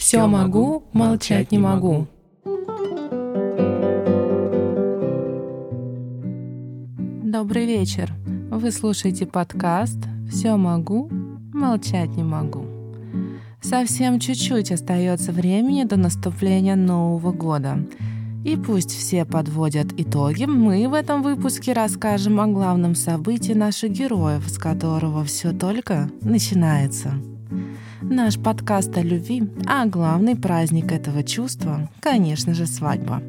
Все могу, молчать не могу. Добрый вечер. Вы слушаете подкаст «Все могу, молчать не могу». Совсем чуть-чуть остается времени до наступления Нового года. И пусть все подводят итоги, мы в этом выпуске расскажем о главном событии наших героев, с которого все только начинается. Наш подкаст о любви, а главный праздник этого чувства, конечно же, свадьба.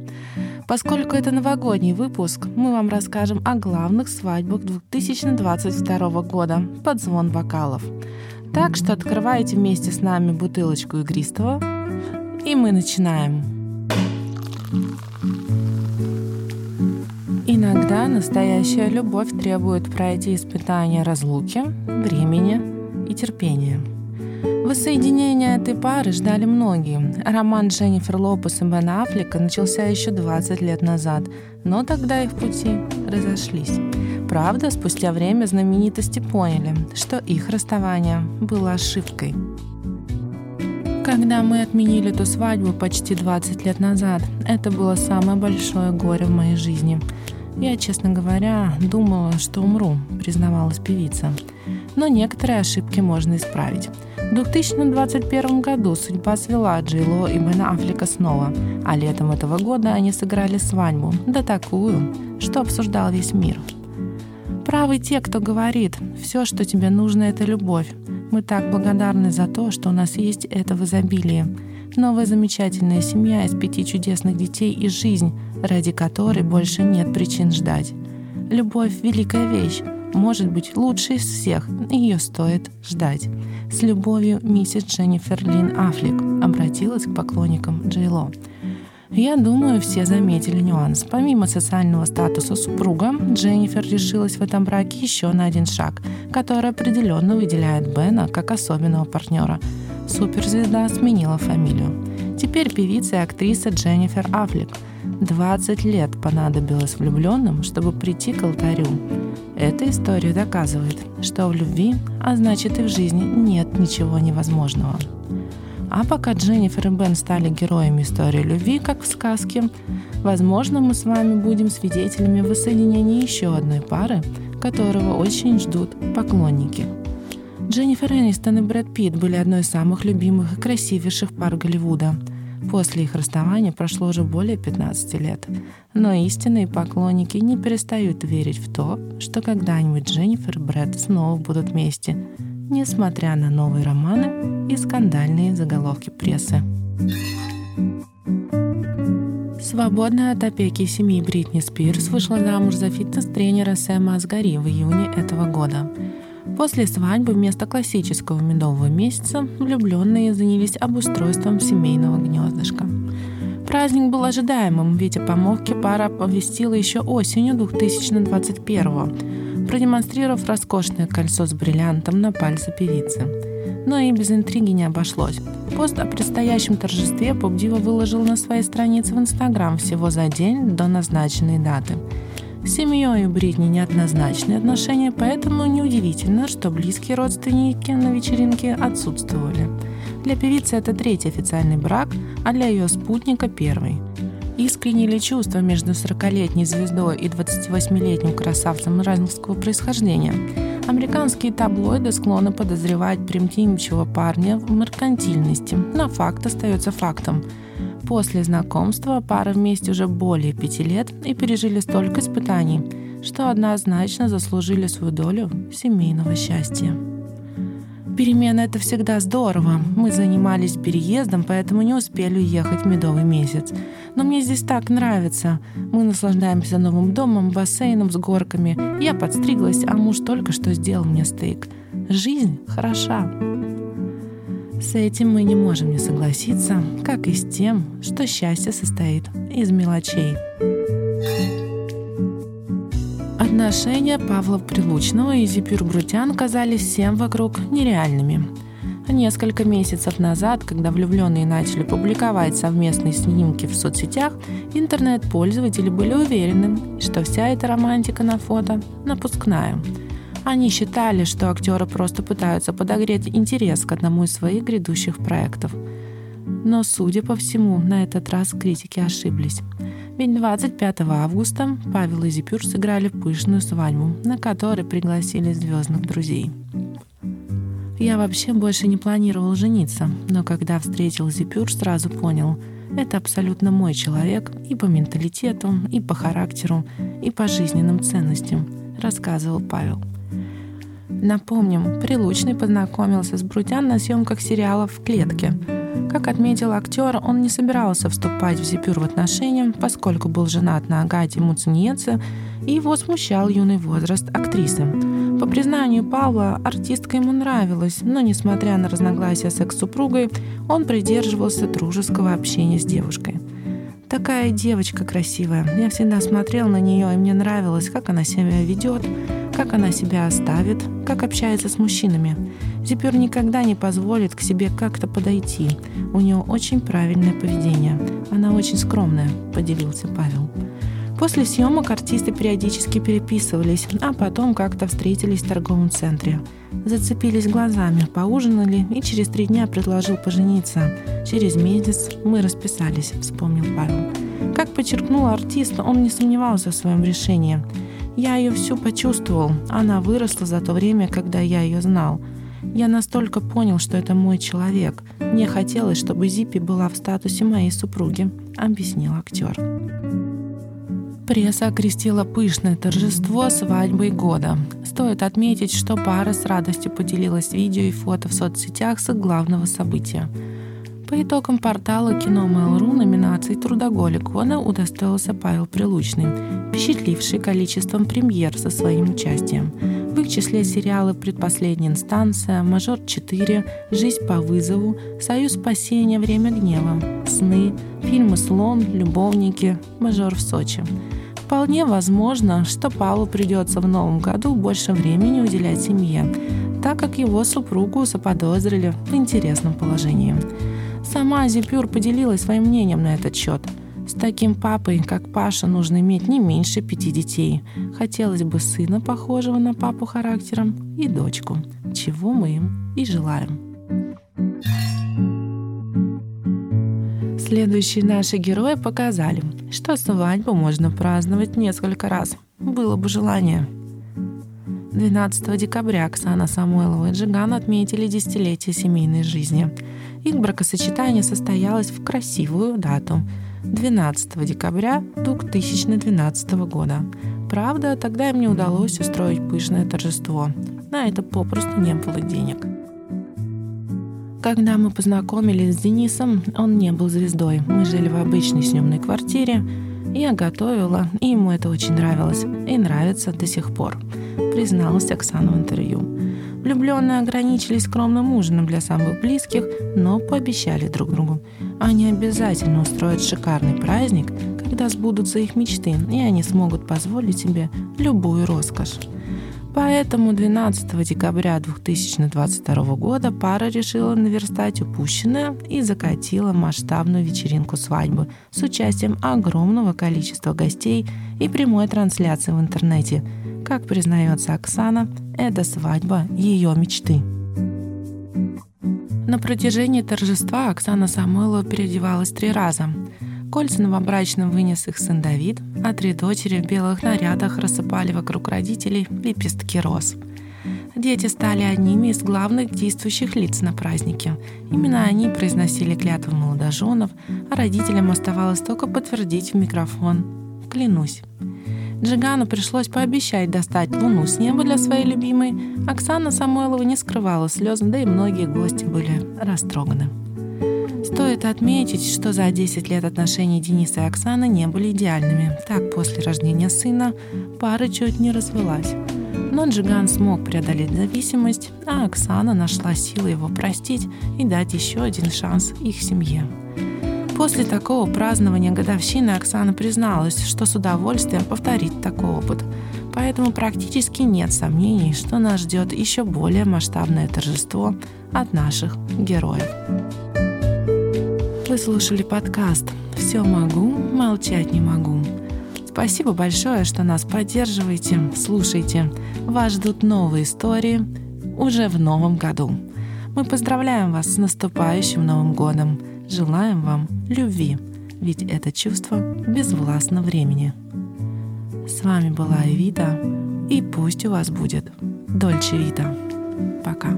Поскольку это новогодний выпуск, мы вам расскажем о главных свадьбах 2022 года под звон бокалов. Так что открывайте вместе с нами бутылочку игристого, и мы начинаем. Иногда настоящая любовь требует пройти испытания разлуки, времени и терпения – Воссоединение этой пары ждали многие. Роман Дженнифер Лопес и Бен Аффлека начался еще 20 лет назад, но тогда их пути разошлись. Правда, спустя время знаменитости поняли, что их расставание было ошибкой. Когда мы отменили ту свадьбу почти 20 лет назад, это было самое большое горе в моей жизни. Я, честно говоря, думала, что умру, признавалась певица. Но некоторые ошибки можно исправить. В 2021 году судьба свела Джило и Бена Аффлека снова, а летом этого года они сыграли свадьбу, да такую, что обсуждал весь мир. Правы те, кто говорит, все, что тебе нужно, это любовь. Мы так благодарны за то, что у нас есть это в изобилии. Новая замечательная семья из пяти чудесных детей и жизнь, ради которой больше нет причин ждать. Любовь — великая вещь, может быть лучшей из всех, ее стоит ждать. С любовью миссис Дженнифер Лин Аффлек обратилась к поклонникам Джейло. Я думаю, все заметили нюанс. Помимо социального статуса супруга, Дженнифер решилась в этом браке еще на один шаг, который определенно выделяет Бена как особенного партнера. Суперзвезда сменила фамилию. Теперь певица и актриса Дженнифер Аффлек. 20 лет понадобилось влюбленным, чтобы прийти к алтарю. Эта история доказывает, что в любви, а значит и в жизни, нет ничего невозможного. А пока Дженнифер и Бен стали героями истории любви, как в сказке, возможно, мы с вами будем свидетелями воссоединения еще одной пары, которого очень ждут поклонники. Дженнифер Энистон и Брэд Питт были одной из самых любимых и красивейших пар Голливуда – После их расставания прошло уже более 15 лет. Но истинные поклонники не перестают верить в то, что когда-нибудь Дженнифер и Брэд снова будут вместе, несмотря на новые романы и скандальные заголовки прессы. Свободная от опеки семьи Бритни Спирс вышла замуж за фитнес-тренера Сэма Асгари в июне этого года. После свадьбы вместо классического медового месяца влюбленные занялись обустройством семейного гнездышка. Праздник был ожидаемым, ведь о помолвке пара оповестила еще осенью 2021 продемонстрировав роскошное кольцо с бриллиантом на пальце певицы. Но и без интриги не обошлось. Пост о предстоящем торжестве поп-дива выложил на своей странице в Инстаграм всего за день до назначенной даты – с семьей у Бритни неоднозначные отношения, поэтому неудивительно, что близкие родственники на вечеринке отсутствовали. Для певицы это третий официальный брак, а для ее спутника первый. Искренние ли чувства между 40-летней звездой и 28-летним красавцем иранского происхождения? Американские таблоиды склонны подозревать примитивного парня в меркантильности, но факт остается фактом – После знакомства пара вместе уже более пяти лет и пережили столько испытаний, что однозначно заслужили свою долю семейного счастья. Перемена — это всегда здорово. Мы занимались переездом, поэтому не успели уехать в медовый месяц. Но мне здесь так нравится. Мы наслаждаемся новым домом, бассейном с горками. Я подстриглась, а муж только что сделал мне стейк. Жизнь хороша. С этим мы не можем не согласиться, как и с тем, что счастье состоит из мелочей. Отношения Павла Прилучного и Зипюр Брутян казались всем вокруг нереальными. Несколько месяцев назад, когда влюбленные начали публиковать совместные снимки в соцсетях, интернет-пользователи были уверены, что вся эта романтика на фото напускная – они считали, что актеры просто пытаются подогреть интерес к одному из своих грядущих проектов. Но, судя по всему, на этот раз критики ошиблись. Ведь 25 августа Павел и Зипюр сыграли пышную свадьбу, на которой пригласили звездных друзей. Я вообще больше не планировал жениться, но когда встретил Зипюр, сразу понял — это абсолютно мой человек и по менталитету, и по характеру, и по жизненным ценностям, рассказывал Павел. Напомним, Прилучный познакомился с Брутян на съемках сериала «В клетке». Как отметил актер, он не собирался вступать в Зипюр в отношения, поскольку был женат на Агате Муциньеце, и его смущал юный возраст актрисы. По признанию Павла, артистка ему нравилась, но, несмотря на разногласия с экс-супругой, он придерживался дружеского общения с девушкой. Такая девочка красивая. Я всегда смотрел на нее, и мне нравилось, как она себя ведет, как она себя оставит, как общается с мужчинами. Зипер никогда не позволит к себе как-то подойти. У нее очень правильное поведение. Она очень скромная, поделился Павел. После съемок артисты периодически переписывались, а потом как-то встретились в торговом центре. Зацепились глазами, поужинали и через три дня предложил пожениться. Через месяц мы расписались, вспомнил Павел. Как подчеркнул артист, он не сомневался в своем решении. Я ее всю почувствовал. Она выросла за то время, когда я ее знал. Я настолько понял, что это мой человек. Мне хотелось, чтобы Зиппи была в статусе моей супруги, объяснил актер. Пресса окрестила пышное торжество свадьбой года. Стоит отметить, что пара с радостью поделилась видео и фото в соцсетях с главного события. По итогам портала кино Mail.ru номинации «Трудоголик» года удостоился Павел Прилучный, впечатливший количеством премьер со своим участием. В их числе сериалы «Предпоследняя инстанция», «Мажор 4», «Жизнь по вызову», «Союз спасения», «Время гнева», «Сны», фильмы «Слон», «Любовники», «Мажор в Сочи». Вполне возможно, что Павлу придется в новом году больше времени уделять семье, так как его супругу заподозрили в интересном положении. Сама Зипюр поделилась своим мнением на этот счет. С таким папой, как Паша, нужно иметь не меньше пяти детей. Хотелось бы сына, похожего на папу характером, и дочку, чего мы им и желаем. Следующие наши герои показали, что свадьбу можно праздновать несколько раз. Было бы желание. 12 декабря Оксана Самойлова и Джиган отметили десятилетие семейной жизни. Их бракосочетание состоялось в красивую дату – 12 декабря 2012 года. Правда, тогда им не удалось устроить пышное торжество. На это попросту не было денег. Когда мы познакомились с Денисом, он не был звездой. Мы жили в обычной съемной квартире. Я готовила, и ему это очень нравилось. И нравится до сих пор, призналась Оксана в интервью. Влюбленные ограничились скромным ужином для самых близких, но пообещали друг другу. Они обязательно устроят шикарный праздник, когда сбудутся их мечты, и они смогут позволить себе любую роскошь. Поэтому 12 декабря 2022 года пара решила наверстать упущенное и закатила масштабную вечеринку свадьбы с участием огромного количества гостей и прямой трансляции в интернете. Как признается Оксана, это свадьба ее мечты. На протяжении торжества Оксана Самойлова переодевалась три раза – Кольца новобрачным вынес их сын Давид, а три дочери в белых нарядах рассыпали вокруг родителей лепестки роз. Дети стали одними из главных действующих лиц на празднике. Именно они произносили клятвы молодоженов, а родителям оставалось только подтвердить в микрофон «Клянусь». Джигану пришлось пообещать достать луну с неба для своей любимой. Оксана Самойлова не скрывала слез, да и многие гости были растроганы. Стоит отметить, что за 10 лет отношений Дениса и Оксаны не были идеальными. Так, после рождения сына пара чуть не развелась. Но Джиган смог преодолеть зависимость, а Оксана нашла силы его простить и дать еще один шанс их семье. После такого празднования годовщины Оксана призналась, что с удовольствием повторит такой опыт. Поэтому практически нет сомнений, что нас ждет еще более масштабное торжество от наших героев. Вы слушали подкаст «Все могу, молчать не могу». Спасибо большое, что нас поддерживаете, слушаете. Вас ждут новые истории уже в новом году. Мы поздравляем вас с наступающим Новым годом. желаем вам любви, ведь это чувство безвластно времени. С вами была Эвита, и пусть у вас будет Дольче Вита. Пока.